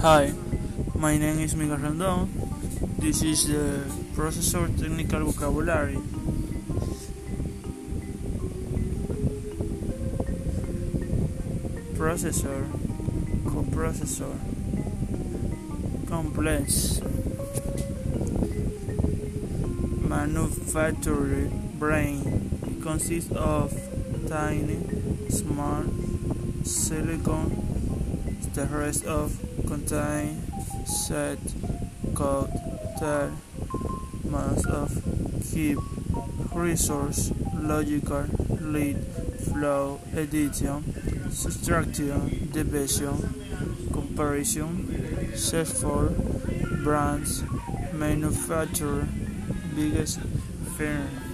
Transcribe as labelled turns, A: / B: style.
A: Hi, my name is Miguel Rondon. This is the processor technical vocabulary. Processor, coprocessor, complex, manufacturer brain. It consists of tiny, small silicon. The rest of contain set code that most of keep resource logical lead flow addition subtraction division comparison search for brands manufacturer biggest firm